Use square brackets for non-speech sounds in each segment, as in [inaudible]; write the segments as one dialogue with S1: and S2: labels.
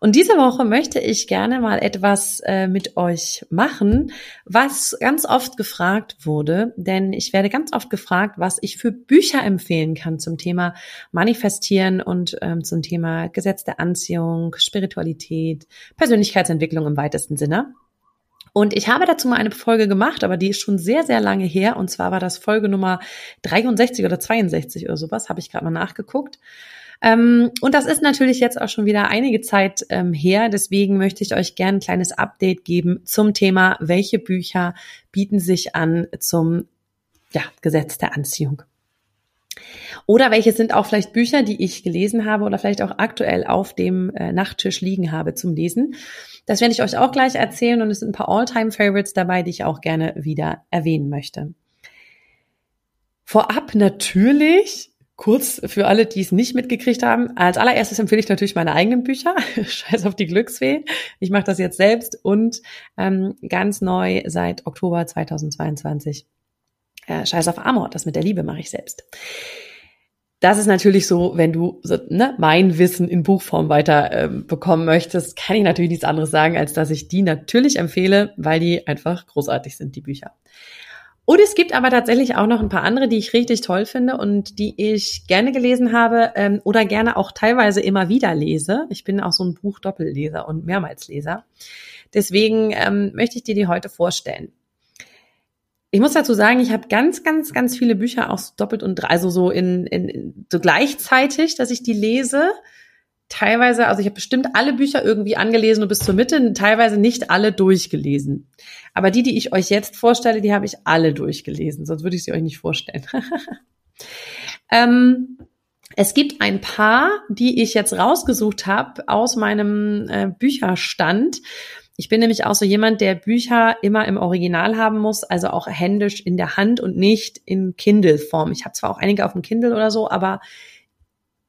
S1: Und diese Woche möchte ich gerne mal etwas äh, mit euch machen, was ganz oft gefragt wurde, denn ich werde ganz oft gefragt, was ich für Bücher empfehlen kann zum Thema Manifestieren und ähm, zum Thema Gesetz der Anziehung, Spiritualität, Persönlichkeitsentwicklung im weitesten Sinne. Und ich habe dazu mal eine Folge gemacht, aber die ist schon sehr, sehr lange her. Und zwar war das Folge Nummer 63 oder 62 oder sowas, habe ich gerade mal nachgeguckt. Ähm, und das ist natürlich jetzt auch schon wieder einige Zeit ähm, her. Deswegen möchte ich euch gerne ein kleines Update geben zum Thema, welche Bücher bieten sich an zum ja, Gesetz der Anziehung. Oder welche sind auch vielleicht Bücher, die ich gelesen habe oder vielleicht auch aktuell auf dem äh, Nachttisch liegen habe zum Lesen. Das werde ich euch auch gleich erzählen und es sind ein paar All-Time-Favorites dabei, die ich auch gerne wieder erwähnen möchte. Vorab natürlich Kurz für alle, die es nicht mitgekriegt haben. Als allererstes empfehle ich natürlich meine eigenen Bücher. [laughs] Scheiß auf die Glücksfee. Ich mache das jetzt selbst und ähm, ganz neu seit Oktober 2022. Äh, Scheiß auf Amor. Das mit der Liebe mache ich selbst. Das ist natürlich so, wenn du so, ne, mein Wissen in Buchform weiter ähm, bekommen möchtest, kann ich natürlich nichts anderes sagen, als dass ich die natürlich empfehle, weil die einfach großartig sind, die Bücher. Und es gibt aber tatsächlich auch noch ein paar andere, die ich richtig toll finde und die ich gerne gelesen habe ähm, oder gerne auch teilweise immer wieder lese. Ich bin auch so ein Buchdoppelleser und Mehrmalsleser. Deswegen ähm, möchte ich dir die heute vorstellen. Ich muss dazu sagen, ich habe ganz, ganz, ganz viele Bücher auch so doppelt und also so in, in so gleichzeitig, dass ich die lese teilweise, also ich habe bestimmt alle Bücher irgendwie angelesen und bis zur Mitte, teilweise nicht alle durchgelesen. Aber die, die ich euch jetzt vorstelle, die habe ich alle durchgelesen, sonst würde ich sie euch nicht vorstellen. [laughs] ähm, es gibt ein paar, die ich jetzt rausgesucht habe aus meinem äh, Bücherstand. Ich bin nämlich auch so jemand, der Bücher immer im Original haben muss, also auch händisch in der Hand und nicht in Kindle-Form. Ich habe zwar auch einige auf dem Kindle oder so, aber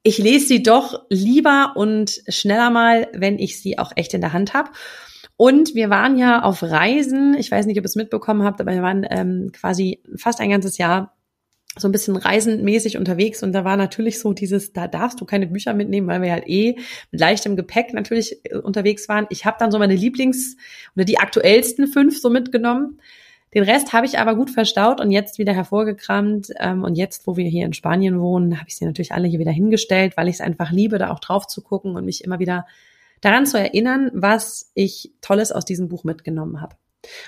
S1: ich lese sie doch lieber und schneller mal, wenn ich sie auch echt in der Hand habe. Und wir waren ja auf Reisen. Ich weiß nicht, ob ihr es mitbekommen habt, aber wir waren ähm, quasi fast ein ganzes Jahr so ein bisschen reisenmäßig unterwegs und da war natürlich so dieses, da darfst du keine Bücher mitnehmen, weil wir halt eh mit leichtem Gepäck natürlich äh, unterwegs waren. Ich habe dann so meine Lieblings- oder die aktuellsten fünf so mitgenommen den Rest habe ich aber gut verstaut und jetzt wieder hervorgekramt. Ähm, und jetzt, wo wir hier in Spanien wohnen, habe ich sie natürlich alle hier wieder hingestellt, weil ich es einfach liebe, da auch drauf zu gucken und mich immer wieder daran zu erinnern, was ich Tolles aus diesem Buch mitgenommen habe.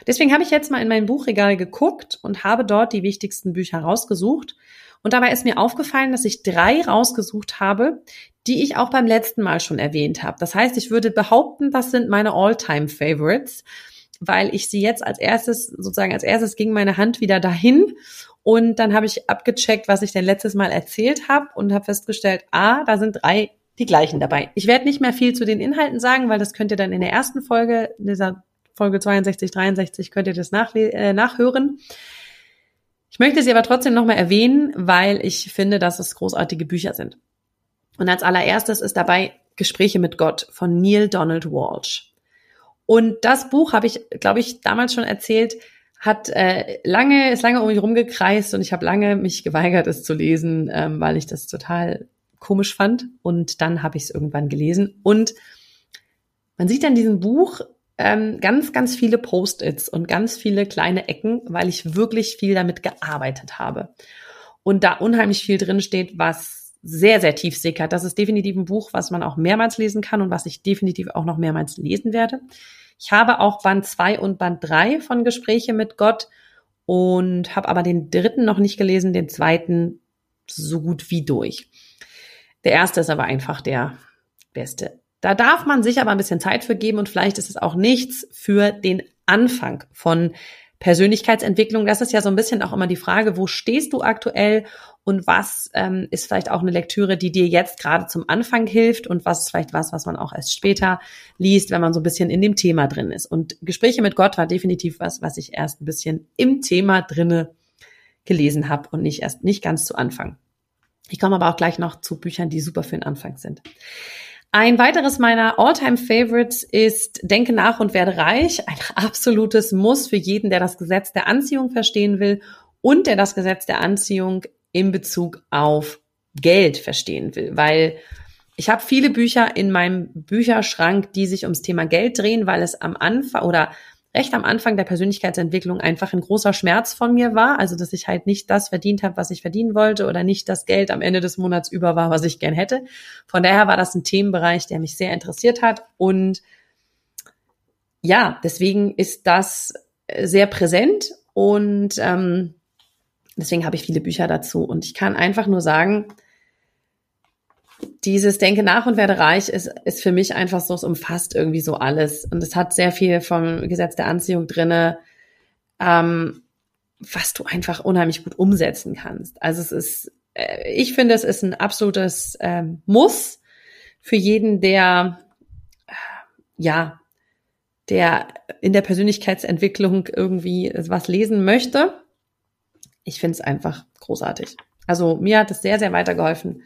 S1: Deswegen habe ich jetzt mal in mein Buchregal geguckt und habe dort die wichtigsten Bücher rausgesucht. Und dabei ist mir aufgefallen, dass ich drei rausgesucht habe, die ich auch beim letzten Mal schon erwähnt habe. Das heißt, ich würde behaupten, das sind meine All-Time-Favorites weil ich sie jetzt als erstes, sozusagen als erstes ging meine Hand wieder dahin und dann habe ich abgecheckt, was ich denn letztes Mal erzählt habe und habe festgestellt, ah, da sind drei die gleichen dabei. Ich werde nicht mehr viel zu den Inhalten sagen, weil das könnt ihr dann in der ersten Folge, in dieser Folge 62, 63, könnt ihr das äh, nachhören. Ich möchte sie aber trotzdem nochmal erwähnen, weil ich finde, dass es großartige Bücher sind. Und als allererstes ist dabei Gespräche mit Gott von Neil Donald Walsh. Und das Buch habe ich, glaube ich, damals schon erzählt, hat äh, lange, ist lange um mich rumgekreist und ich habe lange mich geweigert, es zu lesen, ähm, weil ich das total komisch fand. Und dann habe ich es irgendwann gelesen. Und man sieht an diesem Buch, ähm, ganz, ganz viele Post-its und ganz viele kleine Ecken, weil ich wirklich viel damit gearbeitet habe. Und da unheimlich viel drin steht, was sehr, sehr tief sickert. Das ist definitiv ein Buch, was man auch mehrmals lesen kann und was ich definitiv auch noch mehrmals lesen werde. Ich habe auch Band 2 und Band 3 von Gespräche mit Gott und habe aber den dritten noch nicht gelesen, den zweiten so gut wie durch. Der erste ist aber einfach der beste. Da darf man sich aber ein bisschen Zeit für geben und vielleicht ist es auch nichts für den Anfang von Persönlichkeitsentwicklung. Das ist ja so ein bisschen auch immer die Frage, wo stehst du aktuell und was ähm, ist vielleicht auch eine Lektüre, die dir jetzt gerade zum Anfang hilft und was ist vielleicht was, was man auch erst später liest, wenn man so ein bisschen in dem Thema drin ist. Und Gespräche mit Gott war definitiv was, was ich erst ein bisschen im Thema drinne gelesen habe und nicht erst nicht ganz zu Anfang. Ich komme aber auch gleich noch zu Büchern, die super für den Anfang sind. Ein weiteres meiner Alltime favorites ist Denke nach und werde reich. Ein absolutes Muss für jeden, der das Gesetz der Anziehung verstehen will und der das Gesetz der Anziehung in Bezug auf Geld verstehen will, weil ich habe viele Bücher in meinem Bücherschrank, die sich ums Thema Geld drehen, weil es am Anfang oder recht am Anfang der Persönlichkeitsentwicklung einfach ein großer Schmerz von mir war. Also, dass ich halt nicht das verdient habe, was ich verdienen wollte oder nicht das Geld am Ende des Monats über war, was ich gern hätte. Von daher war das ein Themenbereich, der mich sehr interessiert hat. Und ja, deswegen ist das sehr präsent und ähm, deswegen habe ich viele Bücher dazu. Und ich kann einfach nur sagen, dieses Denke nach und werde reich ist, ist für mich einfach so, es umfasst irgendwie so alles. Und es hat sehr viel vom Gesetz der Anziehung drinne, ähm, was du einfach unheimlich gut umsetzen kannst. Also es ist, äh, ich finde, es ist ein absolutes ähm, Muss für jeden, der, äh, ja, der in der Persönlichkeitsentwicklung irgendwie was lesen möchte. Ich finde es einfach großartig. Also mir hat es sehr, sehr weitergeholfen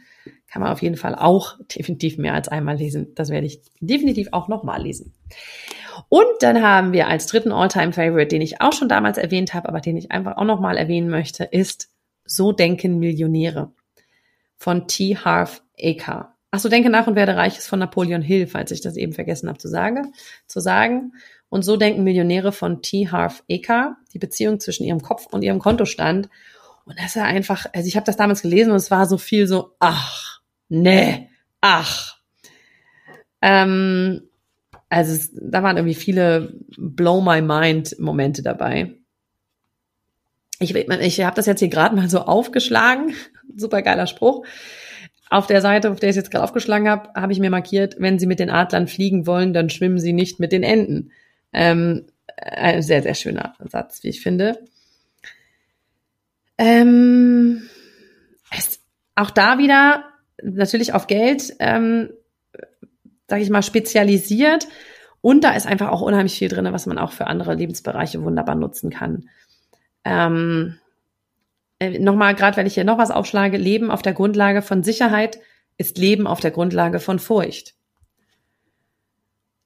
S1: kann man auf jeden Fall auch [laughs] definitiv mehr als einmal lesen. Das werde ich definitiv auch nochmal lesen. Und dann haben wir als dritten Alltime favorite den ich auch schon damals erwähnt habe, aber den ich einfach auch nochmal erwähnen möchte, ist So denken Millionäre von T. Harv Eker. Ach so, denke nach und werde reich ist von Napoleon Hill, falls ich das eben vergessen habe zu, sagen, zu sagen. Und so denken Millionäre von T. Harv Eker, die Beziehung zwischen ihrem Kopf und ihrem Kontostand. Und das ist einfach, also ich habe das damals gelesen und es war so viel so, ach, nee, ach. Ähm, also es, da waren irgendwie viele Blow My Mind Momente dabei. Ich, ich habe das jetzt hier gerade mal so aufgeschlagen. [laughs] Super geiler Spruch. Auf der Seite, auf der ich es jetzt gerade aufgeschlagen habe, habe ich mir markiert, wenn Sie mit den Adlern fliegen wollen, dann schwimmen Sie nicht mit den Enten. Ähm, ein sehr, sehr schöner Satz, wie ich finde. Ähm, es, auch da wieder natürlich auf Geld, ähm, sage ich mal, spezialisiert. Und da ist einfach auch unheimlich viel drin, was man auch für andere Lebensbereiche wunderbar nutzen kann. Ähm, äh, Nochmal, gerade wenn ich hier noch was aufschlage, Leben auf der Grundlage von Sicherheit ist Leben auf der Grundlage von Furcht.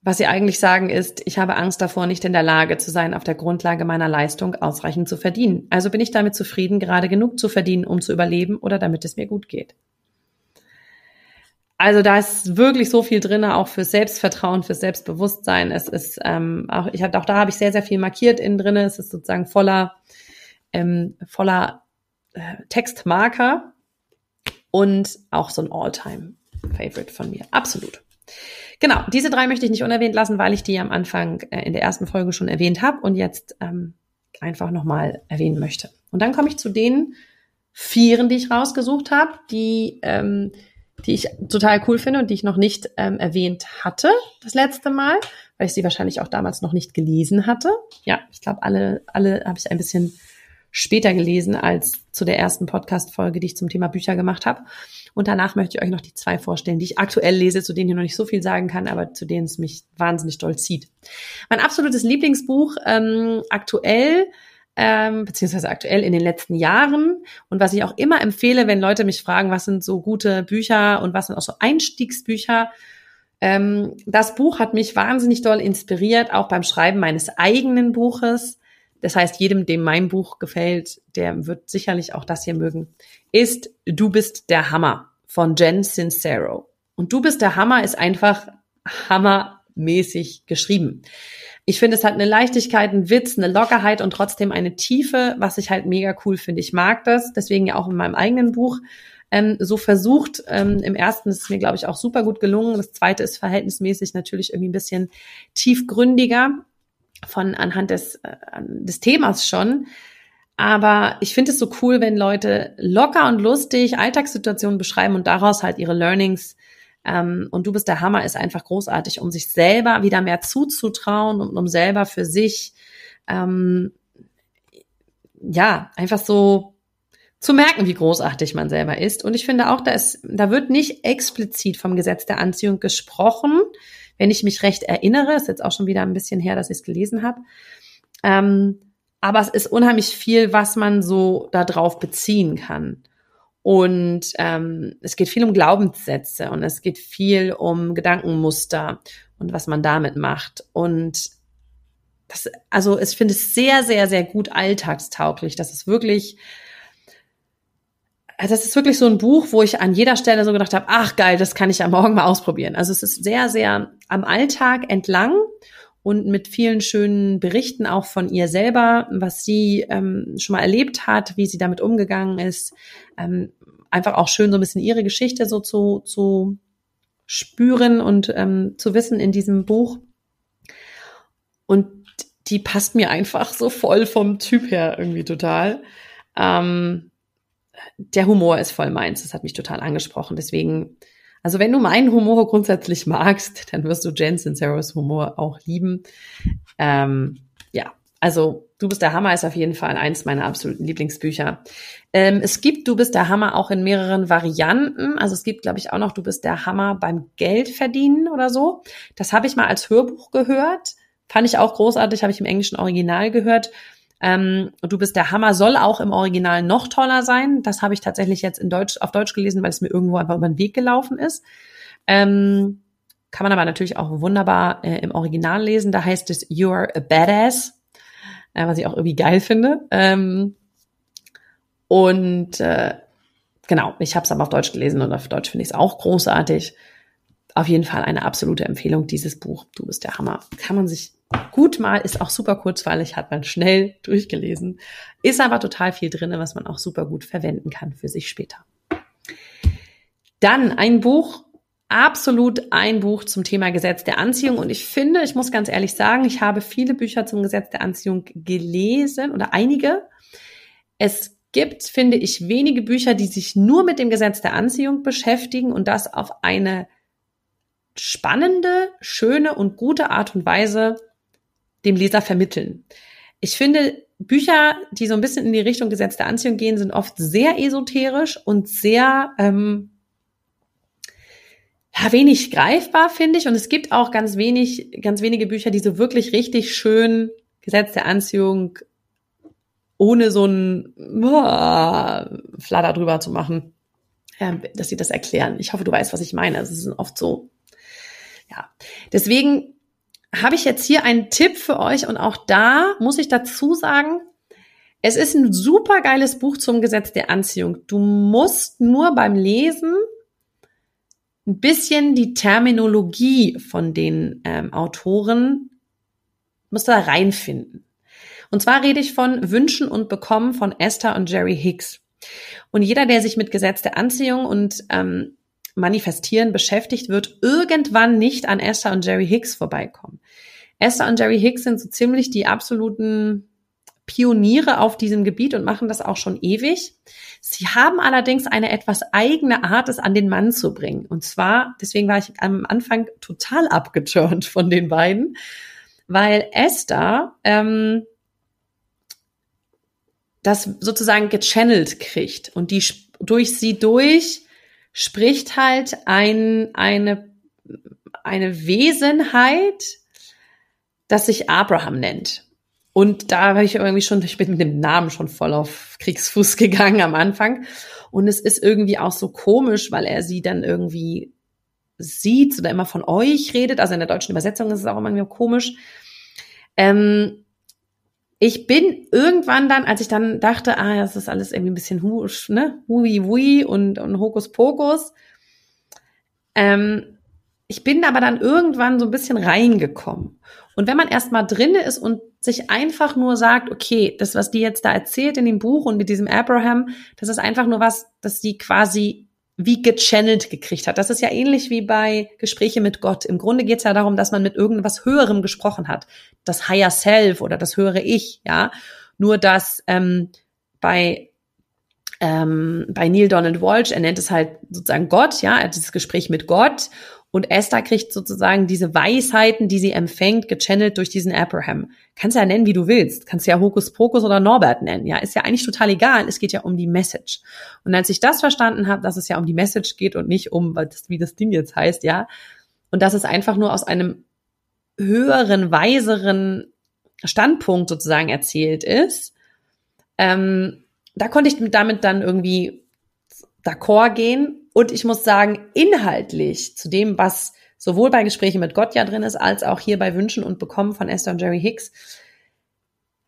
S1: Was sie eigentlich sagen ist, ich habe Angst davor, nicht in der Lage zu sein, auf der Grundlage meiner Leistung ausreichend zu verdienen. Also bin ich damit zufrieden, gerade genug zu verdienen, um zu überleben oder damit es mir gut geht. Also da ist wirklich so viel drin, auch für Selbstvertrauen, für Selbstbewusstsein. Es ist ähm, auch, ich habe auch da habe ich sehr sehr viel markiert innen drin. Es ist sozusagen voller ähm, voller äh, Textmarker und auch so ein Alltime Favorite von mir, absolut. Genau, diese drei möchte ich nicht unerwähnt lassen, weil ich die am Anfang äh, in der ersten Folge schon erwähnt habe und jetzt ähm, einfach nochmal erwähnen möchte. Und dann komme ich zu den Vieren, die ich rausgesucht habe, die ähm, die ich total cool finde und die ich noch nicht ähm, erwähnt hatte das letzte Mal, weil ich sie wahrscheinlich auch damals noch nicht gelesen hatte. Ja, ich glaube, alle, alle habe ich ein bisschen später gelesen als zu der ersten Podcast-Folge, die ich zum Thema Bücher gemacht habe. Und danach möchte ich euch noch die zwei vorstellen, die ich aktuell lese, zu denen ich noch nicht so viel sagen kann, aber zu denen es mich wahnsinnig doll zieht. Mein absolutes Lieblingsbuch ähm, aktuell ähm, beziehungsweise aktuell in den letzten Jahren. Und was ich auch immer empfehle, wenn Leute mich fragen, was sind so gute Bücher und was sind auch so Einstiegsbücher, ähm, das Buch hat mich wahnsinnig doll inspiriert, auch beim Schreiben meines eigenen Buches. Das heißt, jedem, dem mein Buch gefällt, der wird sicherlich auch das hier mögen, ist Du bist der Hammer von Jen Sincero. Und Du bist der Hammer ist einfach Hammer mäßig geschrieben. Ich finde, es hat eine Leichtigkeit, einen Witz, eine Lockerheit und trotzdem eine Tiefe, was ich halt mega cool finde. Ich mag das, deswegen ja auch in meinem eigenen Buch ähm, so versucht. Ähm, Im ersten ist es mir, glaube ich, auch super gut gelungen. Das zweite ist verhältnismäßig natürlich irgendwie ein bisschen tiefgründiger von anhand des, äh, des Themas schon. Aber ich finde es so cool, wenn Leute locker und lustig Alltagssituationen beschreiben und daraus halt ihre Learnings ähm, und du bist der Hammer ist einfach großartig, um sich selber wieder mehr zuzutrauen und um selber für sich ähm, ja einfach so zu merken, wie großartig man selber ist. Und ich finde auch, da, ist, da wird nicht explizit vom Gesetz der Anziehung gesprochen, wenn ich mich recht erinnere. Ist jetzt auch schon wieder ein bisschen her, dass ich es gelesen habe. Ähm, aber es ist unheimlich viel, was man so darauf beziehen kann. Und ähm, es geht viel um Glaubenssätze und es geht viel um Gedankenmuster und was man damit macht. Und das, also ich finde es sehr, sehr, sehr gut alltagstauglich. Das ist wirklich, das ist wirklich so ein Buch, wo ich an jeder Stelle so gedacht habe, ach geil, das kann ich ja morgen mal ausprobieren. Also es ist sehr, sehr am Alltag entlang und mit vielen schönen Berichten auch von ihr selber, was sie ähm, schon mal erlebt hat, wie sie damit umgegangen ist. Ähm, einfach auch schön so ein bisschen ihre Geschichte so zu, zu spüren und ähm, zu wissen in diesem Buch. Und die passt mir einfach so voll vom Typ her irgendwie total. Ähm, der Humor ist voll meins. Das hat mich total angesprochen. Deswegen also wenn du meinen Humor grundsätzlich [laughs] magst, dann wirst du Jen Sinceros Humor auch lieben. Ähm, ja, also Du bist der Hammer ist auf jeden Fall eins meiner absoluten Lieblingsbücher. Ähm, es gibt Du bist der Hammer auch in mehreren Varianten. Also es gibt, glaube ich, auch noch Du bist der Hammer beim Geld verdienen oder so. Das habe ich mal als Hörbuch gehört. Fand ich auch großartig, habe ich im englischen Original gehört. Ähm, du bist der Hammer soll auch im Original noch toller sein. Das habe ich tatsächlich jetzt in Deutsch, auf Deutsch gelesen, weil es mir irgendwo einfach über den Weg gelaufen ist. Ähm, kann man aber natürlich auch wunderbar äh, im Original lesen. Da heißt es You are a badass, äh, was ich auch irgendwie geil finde. Ähm, und äh, genau, ich habe es aber auf Deutsch gelesen und auf Deutsch finde ich es auch großartig. Auf jeden Fall eine absolute Empfehlung, dieses Buch. Du bist der Hammer. Kann man sich gut mal, ist auch super kurzweilig, hat man schnell durchgelesen. Ist aber total viel drin, was man auch super gut verwenden kann für sich später. Dann ein Buch, absolut ein Buch zum Thema Gesetz der Anziehung. Und ich finde, ich muss ganz ehrlich sagen, ich habe viele Bücher zum Gesetz der Anziehung gelesen oder einige. Es gibt, finde ich, wenige Bücher, die sich nur mit dem Gesetz der Anziehung beschäftigen und das auf eine spannende, schöne und gute Art und Weise dem Leser vermitteln. Ich finde, Bücher, die so ein bisschen in die Richtung Gesetz der Anziehung gehen, sind oft sehr esoterisch und sehr ähm, ja, wenig greifbar, finde ich. Und es gibt auch ganz wenig, ganz wenige Bücher, die so wirklich richtig schön Gesetz der Anziehung ohne so ein uh, Flatter drüber zu machen, ja, dass sie das erklären. Ich hoffe, du weißt, was ich meine. Also, es ist oft so, ja. Deswegen habe ich jetzt hier einen Tipp für euch und auch da muss ich dazu sagen, es ist ein super geiles Buch zum Gesetz der Anziehung. Du musst nur beim Lesen ein bisschen die Terminologie von den ähm, Autoren musst da reinfinden. Und zwar rede ich von Wünschen und Bekommen von Esther und Jerry Hicks. Und jeder, der sich mit Gesetz der Anziehung und ähm, Manifestieren beschäftigt, wird irgendwann nicht an Esther und Jerry Hicks vorbeikommen. Esther und Jerry Hicks sind so ziemlich die absoluten Pioniere auf diesem Gebiet und machen das auch schon ewig. Sie haben allerdings eine etwas eigene Art, es an den Mann zu bringen. Und zwar, deswegen war ich am Anfang total abgeturnt von den beiden, weil Esther ähm, das sozusagen gechannelt kriegt und die durch sie durch spricht halt ein, eine, eine Wesenheit, das sich Abraham nennt. Und da habe ich irgendwie schon, ich bin mit dem Namen schon voll auf Kriegsfuß [laughs] gegangen am Anfang. Und es ist irgendwie auch so komisch, weil er sie dann irgendwie sieht oder immer von euch redet. Also in der deutschen Übersetzung ist es auch immer komisch. Ähm, ich bin irgendwann dann, als ich dann dachte, ah, das ist alles irgendwie ein bisschen hu, ne, hui, hui und, und Hokuspokus, ähm, ich bin aber dann irgendwann so ein bisschen reingekommen. Und wenn man erstmal drinne ist und sich einfach nur sagt, okay, das, was die jetzt da erzählt in dem Buch und mit diesem Abraham, das ist einfach nur was, das sie quasi wie gechannelt gekriegt hat. Das ist ja ähnlich wie bei Gespräche mit Gott. Im Grunde geht es ja darum, dass man mit irgendwas Höherem gesprochen hat. Das Higher Self oder das höhere Ich, ja. Nur dass ähm, bei ähm, bei Neil Donald Walsh, er nennt es halt sozusagen Gott, ja, er hat dieses Gespräch mit Gott und Esther kriegt sozusagen diese Weisheiten, die sie empfängt, gechannelt durch diesen Abraham. Kannst ja nennen, wie du willst. Kannst ja Hokus Pokus oder Norbert nennen. Ja, ist ja eigentlich total egal. Es geht ja um die Message. Und als ich das verstanden habe, dass es ja um die Message geht und nicht um, wie das Ding jetzt heißt, ja, und dass es einfach nur aus einem höheren, weiseren Standpunkt sozusagen erzählt ist, ähm, da konnte ich damit dann irgendwie d'accord gehen und ich muss sagen, inhaltlich zu dem, was sowohl bei Gesprächen mit Gott ja drin ist, als auch hier bei Wünschen und Bekommen von Esther und Jerry Hicks,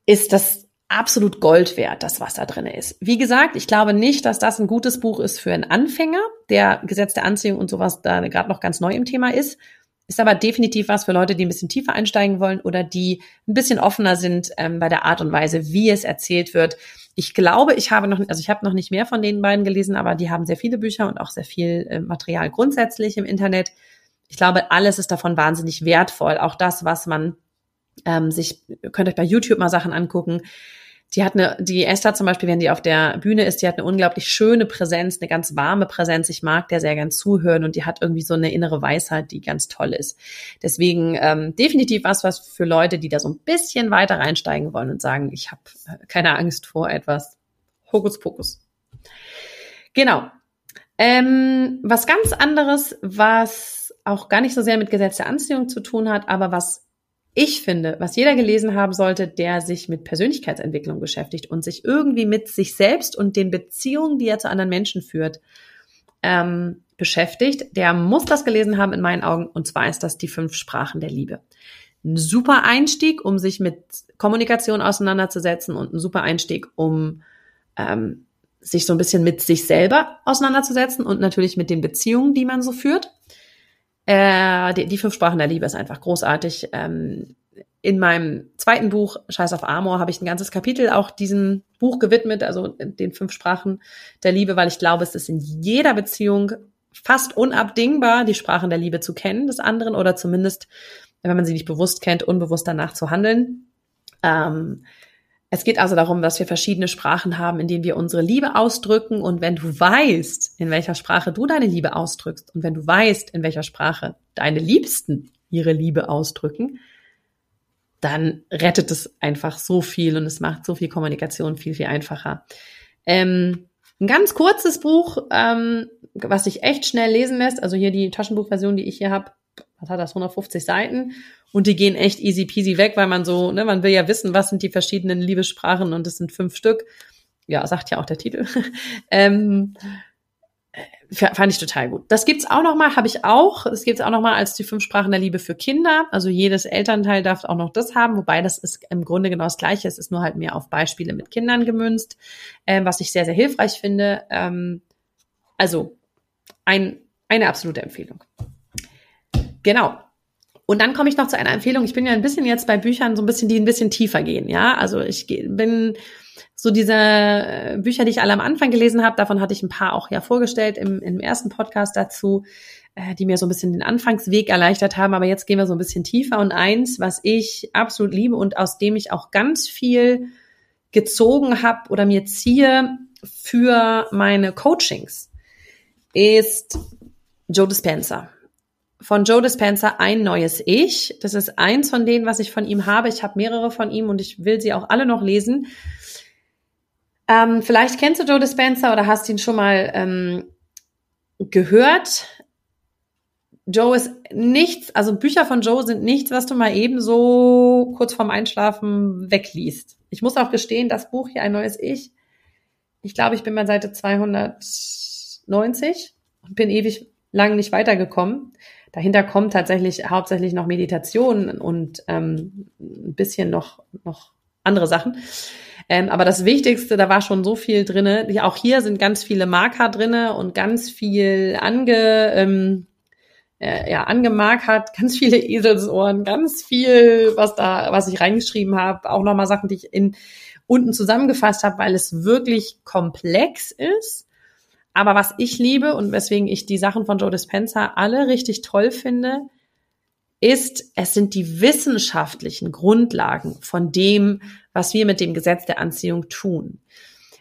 S1: ist das absolut Gold wert, das was da drin ist. Wie gesagt, ich glaube nicht, dass das ein gutes Buch ist für einen Anfänger, der Gesetz der Anziehung und sowas da gerade noch ganz neu im Thema ist. Ist aber definitiv was für Leute, die ein bisschen tiefer einsteigen wollen oder die ein bisschen offener sind ähm, bei der Art und Weise, wie es erzählt wird. Ich glaube, ich habe noch, also ich habe noch nicht mehr von den beiden gelesen, aber die haben sehr viele Bücher und auch sehr viel äh, Material grundsätzlich im Internet. Ich glaube, alles ist davon wahnsinnig wertvoll. Auch das, was man ähm, sich, könnt euch bei YouTube mal Sachen angucken die hat eine, die Esther zum Beispiel, wenn die auf der Bühne ist, die hat eine unglaublich schöne Präsenz, eine ganz warme Präsenz. Ich mag der sehr gern zuhören und die hat irgendwie so eine innere Weisheit, die ganz toll ist. Deswegen ähm, definitiv was, was für Leute, die da so ein bisschen weiter reinsteigen wollen und sagen, ich habe äh, keine Angst vor etwas. Hokuspokus. Genau. Ähm, was ganz anderes, was auch gar nicht so sehr mit Gesetz der Anziehung zu tun hat, aber was ich finde, was jeder gelesen haben sollte, der sich mit Persönlichkeitsentwicklung beschäftigt und sich irgendwie mit sich selbst und den Beziehungen, die er zu anderen Menschen führt, ähm, beschäftigt, der muss das gelesen haben in meinen Augen. Und zwar ist das die fünf Sprachen der Liebe. Ein super Einstieg, um sich mit Kommunikation auseinanderzusetzen und ein super Einstieg, um ähm, sich so ein bisschen mit sich selber auseinanderzusetzen und natürlich mit den Beziehungen, die man so führt. Äh, die, die fünf Sprachen der Liebe ist einfach großartig. Ähm, in meinem zweiten Buch, Scheiß auf Amor, habe ich ein ganzes Kapitel auch diesem Buch gewidmet, also den fünf Sprachen der Liebe, weil ich glaube, es ist in jeder Beziehung fast unabdingbar, die Sprachen der Liebe zu kennen des anderen oder zumindest, wenn man sie nicht bewusst kennt, unbewusst danach zu handeln. Ähm, es geht also darum, dass wir verschiedene Sprachen haben, in denen wir unsere Liebe ausdrücken. Und wenn du weißt, in welcher Sprache du deine Liebe ausdrückst und wenn du weißt, in welcher Sprache deine Liebsten ihre Liebe ausdrücken, dann rettet es einfach so viel und es macht so viel Kommunikation viel, viel einfacher. Ähm, ein ganz kurzes Buch, ähm, was sich echt schnell lesen lässt. Also hier die Taschenbuchversion, die ich hier habe, was hat das, 150 Seiten und die gehen echt easy peasy weg, weil man so, ne, man will ja wissen, was sind die verschiedenen Liebessprachen und es sind fünf Stück. Ja, sagt ja auch der Titel. [laughs] ähm, fand ich total gut. Das gibt's auch noch mal, habe ich auch. Das gibt's auch noch mal als die fünf Sprachen der Liebe für Kinder. Also jedes Elternteil darf auch noch das haben, wobei das ist im Grunde genau das Gleiche. Es ist nur halt mehr auf Beispiele mit Kindern gemünzt, ähm, was ich sehr sehr hilfreich finde. Ähm, also ein, eine absolute Empfehlung. Genau. Und dann komme ich noch zu einer Empfehlung. Ich bin ja ein bisschen jetzt bei Büchern so ein bisschen, die ein bisschen tiefer gehen. Ja, also ich bin so diese äh, Bücher, die ich alle am Anfang gelesen habe, davon hatte ich ein paar auch ja vorgestellt im, im ersten Podcast dazu, äh, die mir so ein bisschen den Anfangsweg erleichtert haben. Aber jetzt gehen wir so ein bisschen tiefer. Und eins, was ich absolut liebe und aus dem ich auch ganz viel gezogen habe oder mir ziehe für meine Coachings, ist Joe Dispenza von Joe Dispenza ein neues Ich. Das ist eins von denen, was ich von ihm habe. Ich habe mehrere von ihm und ich will sie auch alle noch lesen. Ähm, vielleicht kennst du Joe Dispenza oder hast ihn schon mal ähm, gehört. Joe ist nichts, also Bücher von Joe sind nichts, was du mal eben so kurz vorm Einschlafen wegliest. Ich muss auch gestehen, das Buch hier, ein neues Ich, ich glaube, ich bin bei Seite 290 und bin ewig lang nicht weitergekommen. Dahinter kommt tatsächlich hauptsächlich noch Meditation und ähm, ein bisschen noch, noch andere Sachen. Ähm, aber das Wichtigste, da war schon so viel drinne. Auch hier sind ganz viele Marker drinne und ganz viel ange, ähm, äh, ja, angemarkert, ganz viele Eselsohren, ganz viel, was da, was ich reingeschrieben habe, auch nochmal Sachen, die ich in unten zusammengefasst habe, weil es wirklich komplex ist. Aber was ich liebe und weswegen ich die Sachen von Joe Dispenza alle richtig toll finde, ist, es sind die wissenschaftlichen Grundlagen von dem, was wir mit dem Gesetz der Anziehung tun.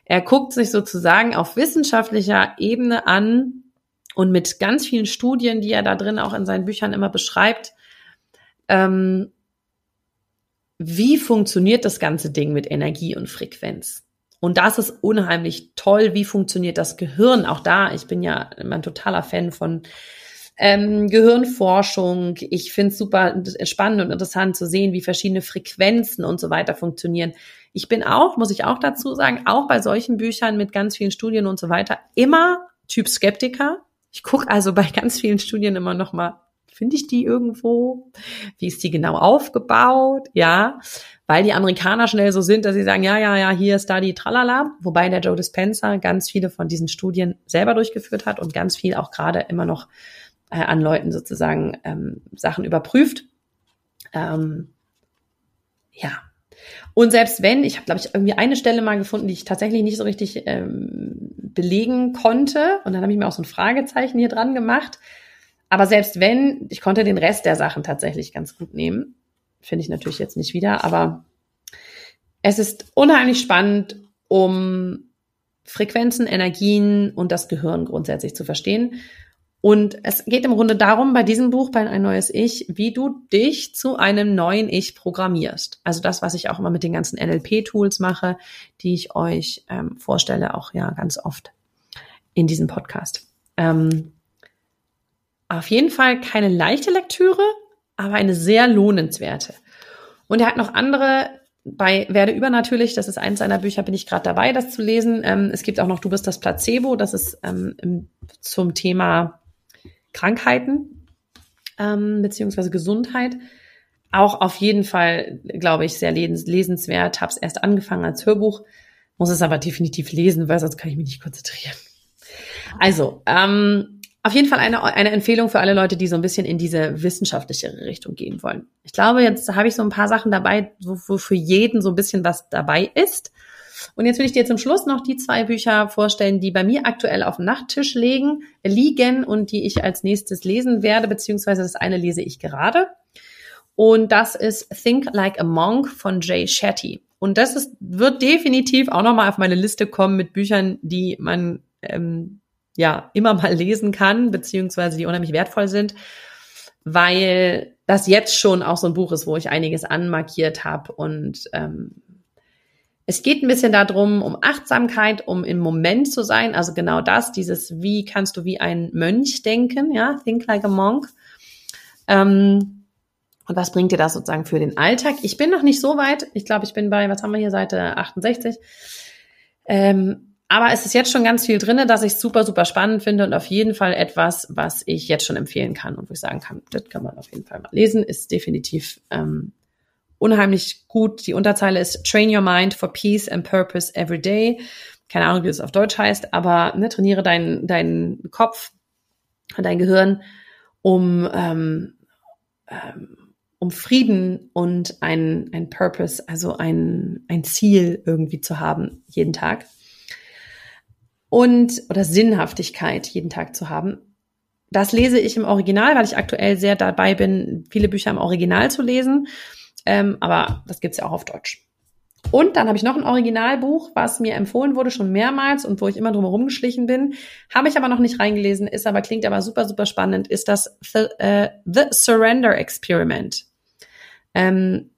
S1: Er guckt sich sozusagen auf wissenschaftlicher Ebene an und mit ganz vielen Studien, die er da drin auch in seinen Büchern immer beschreibt, ähm, wie funktioniert das ganze Ding mit Energie und Frequenz? Und das ist unheimlich toll. Wie funktioniert das Gehirn? Auch da, ich bin ja immer ein totaler Fan von ähm, Gehirnforschung. Ich finde es super spannend und interessant zu sehen, wie verschiedene Frequenzen und so weiter funktionieren. Ich bin auch, muss ich auch dazu sagen, auch bei solchen Büchern mit ganz vielen Studien und so weiter immer Typ Skeptiker. Ich gucke also bei ganz vielen Studien immer noch mal, finde ich die irgendwo? Wie ist die genau aufgebaut? Ja, weil die Amerikaner schnell so sind, dass sie sagen, ja, ja, ja, hier ist da die Tralala. Wobei der Joe Dispenza ganz viele von diesen Studien selber durchgeführt hat und ganz viel auch gerade immer noch äh, an Leuten sozusagen ähm, Sachen überprüft. Ähm, ja. Und selbst wenn, ich habe, glaube ich, irgendwie eine Stelle mal gefunden, die ich tatsächlich nicht so richtig ähm, belegen konnte. Und dann habe ich mir auch so ein Fragezeichen hier dran gemacht. Aber selbst wenn, ich konnte den Rest der Sachen tatsächlich ganz gut nehmen. Finde ich natürlich jetzt nicht wieder, aber es ist unheimlich spannend, um Frequenzen, Energien und das Gehirn grundsätzlich zu verstehen. Und es geht im Grunde darum, bei diesem Buch, bei ein neues Ich, wie du dich zu einem neuen Ich programmierst. Also das, was ich auch immer mit den ganzen NLP-Tools mache, die ich euch ähm, vorstelle, auch ja ganz oft in diesem Podcast. Ähm, auf jeden Fall keine leichte Lektüre, aber eine sehr lohnenswerte. Und er hat noch andere bei Werde übernatürlich, das ist eins seiner Bücher, bin ich gerade dabei, das zu lesen. Ähm, es gibt auch noch Du bist das Placebo, das ist ähm, zum Thema Krankheiten ähm, beziehungsweise Gesundheit. Auch auf jeden Fall, glaube ich, sehr lesenswert. Habe es erst angefangen als Hörbuch, muss es aber definitiv lesen, weil sonst kann ich mich nicht konzentrieren. Also, ähm, auf jeden Fall eine, eine Empfehlung für alle Leute, die so ein bisschen in diese wissenschaftliche Richtung gehen wollen. Ich glaube, jetzt habe ich so ein paar Sachen dabei, wo, wo für jeden so ein bisschen was dabei ist. Und jetzt will ich dir zum Schluss noch die zwei Bücher vorstellen, die bei mir aktuell auf dem Nachttisch liegen, liegen und die ich als nächstes lesen werde, beziehungsweise das eine lese ich gerade. Und das ist Think Like a Monk von Jay Shetty. Und das ist, wird definitiv auch nochmal auf meine Liste kommen mit Büchern, die man ähm, ja immer mal lesen kann, beziehungsweise die unheimlich wertvoll sind, weil das jetzt schon auch so ein Buch ist, wo ich einiges anmarkiert habe und ähm, es geht ein bisschen darum, um Achtsamkeit, um im Moment zu sein. Also genau das, dieses, wie kannst du wie ein Mönch denken, ja, think like a monk. Ähm, und was bringt dir das sozusagen für den Alltag? Ich bin noch nicht so weit. Ich glaube, ich bin bei, was haben wir hier, Seite 68. Ähm, aber es ist jetzt schon ganz viel drinne, dass ich super, super spannend finde und auf jeden Fall etwas, was ich jetzt schon empfehlen kann und wo ich sagen kann, das kann man auf jeden Fall mal lesen, ist definitiv ähm, unheimlich gut. Die Unterzeile ist Train Your Mind for Peace and Purpose Every Day. Keine Ahnung, wie es auf Deutsch heißt, aber ne, trainiere deinen deinen Kopf, dein Gehirn, um ähm, ähm, um Frieden und ein, ein Purpose, also ein, ein Ziel irgendwie zu haben, jeden Tag. Und, oder Sinnhaftigkeit jeden Tag zu haben. Das lese ich im Original, weil ich aktuell sehr dabei bin, viele Bücher im Original zu lesen. Ähm, aber das gibt's ja auch auf Deutsch. Und dann habe ich noch ein Originalbuch, was mir empfohlen wurde schon mehrmals und wo ich immer drum herum geschlichen bin. Habe ich aber noch nicht reingelesen, ist aber klingt aber super, super spannend, ist das The, äh, The Surrender Experiment. Ähm,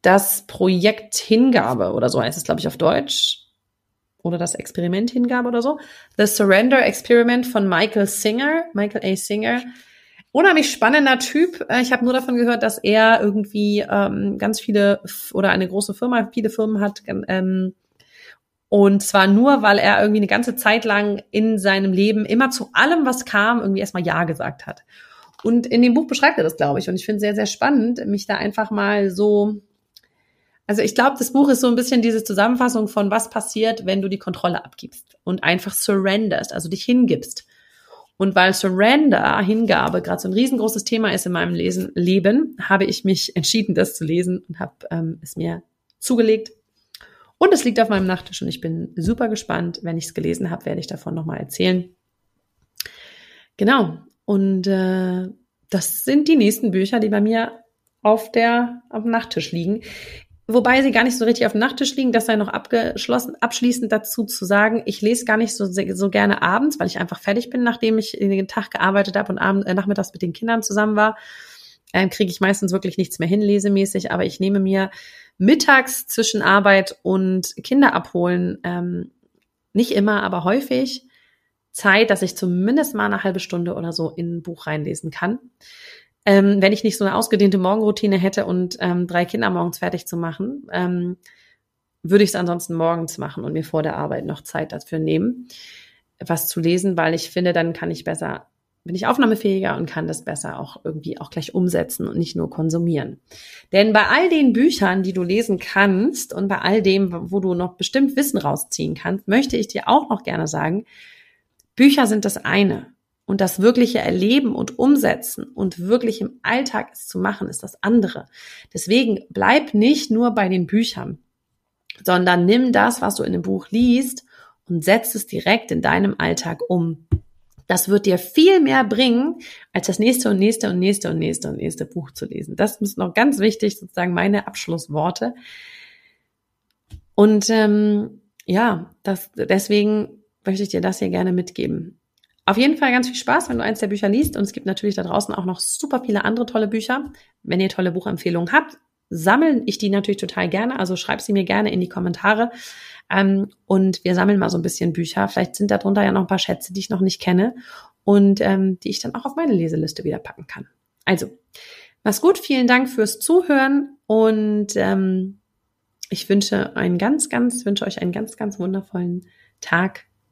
S1: das Projekt Hingabe oder so heißt es, glaube ich, auf Deutsch. Oder das Experiment Hingabe oder so. The Surrender Experiment von Michael Singer, Michael A. Singer unheimlich spannender Typ. Äh, ich habe nur davon gehört, dass er irgendwie ähm, ganz viele oder eine große Firma, viele Firmen hat. Ähm, und zwar nur, weil er irgendwie eine ganze Zeit lang in seinem Leben immer zu allem, was kam, irgendwie erstmal Ja gesagt hat. Und in dem Buch beschreibt er das, glaube ich. Und ich finde es sehr, sehr spannend, mich da einfach mal so. Also ich glaube, das Buch ist so ein bisschen diese Zusammenfassung von was passiert, wenn du die Kontrolle abgibst und einfach surrenderst, also dich hingibst. Und weil Surrender, Hingabe, gerade so ein riesengroßes Thema ist in meinem Lesen, Leben, habe ich mich entschieden, das zu lesen und habe ähm, es mir zugelegt. Und es liegt auf meinem Nachttisch und ich bin super gespannt. Wenn ich es gelesen habe, werde ich davon nochmal erzählen. Genau. Und äh, das sind die nächsten Bücher, die bei mir auf der auf dem Nachttisch liegen. Wobei sie gar nicht so richtig auf dem Nachttisch liegen, das sei noch abgeschlossen, abschließend dazu zu sagen, ich lese gar nicht so, so gerne abends, weil ich einfach fertig bin, nachdem ich den Tag gearbeitet habe und abends, äh, nachmittags mit den Kindern zusammen war, ähm, kriege ich meistens wirklich nichts mehr hin, lesemäßig, aber ich nehme mir mittags zwischen Arbeit und Kinder abholen, ähm, nicht immer, aber häufig Zeit, dass ich zumindest mal eine halbe Stunde oder so in ein Buch reinlesen kann. Ähm, wenn ich nicht so eine ausgedehnte Morgenroutine hätte und ähm, drei Kinder morgens fertig zu machen, ähm, würde ich es ansonsten morgens machen und mir vor der Arbeit noch Zeit dafür nehmen, was zu lesen, weil ich finde, dann kann ich besser, bin ich aufnahmefähiger und kann das besser auch irgendwie auch gleich umsetzen und nicht nur konsumieren. Denn bei all den Büchern, die du lesen kannst und bei all dem, wo du noch bestimmt Wissen rausziehen kannst, möchte ich dir auch noch gerne sagen, Bücher sind das eine. Und das wirkliche Erleben und Umsetzen und wirklich im Alltag es zu machen, ist das andere. Deswegen bleib nicht nur bei den Büchern, sondern nimm das, was du in dem Buch liest und setz es direkt in deinem Alltag um. Das wird dir viel mehr bringen, als das nächste und nächste und nächste und nächste und nächste Buch zu lesen. Das ist noch ganz wichtig, sozusagen meine Abschlussworte. Und ähm, ja, das, deswegen möchte ich dir das hier gerne mitgeben. Auf jeden Fall ganz viel Spaß, wenn du eins der Bücher liest. Und es gibt natürlich da draußen auch noch super viele andere tolle Bücher. Wenn ihr tolle Buchempfehlungen habt, sammeln ich die natürlich total gerne. Also schreib sie mir gerne in die Kommentare. Ähm, und wir sammeln mal so ein bisschen Bücher. Vielleicht sind darunter ja noch ein paar Schätze, die ich noch nicht kenne und ähm, die ich dann auch auf meine Leseliste wieder packen kann. Also, mach's gut. Vielen Dank fürs Zuhören und ähm, ich wünsche einen ganz, ganz, wünsche euch einen ganz, ganz wundervollen Tag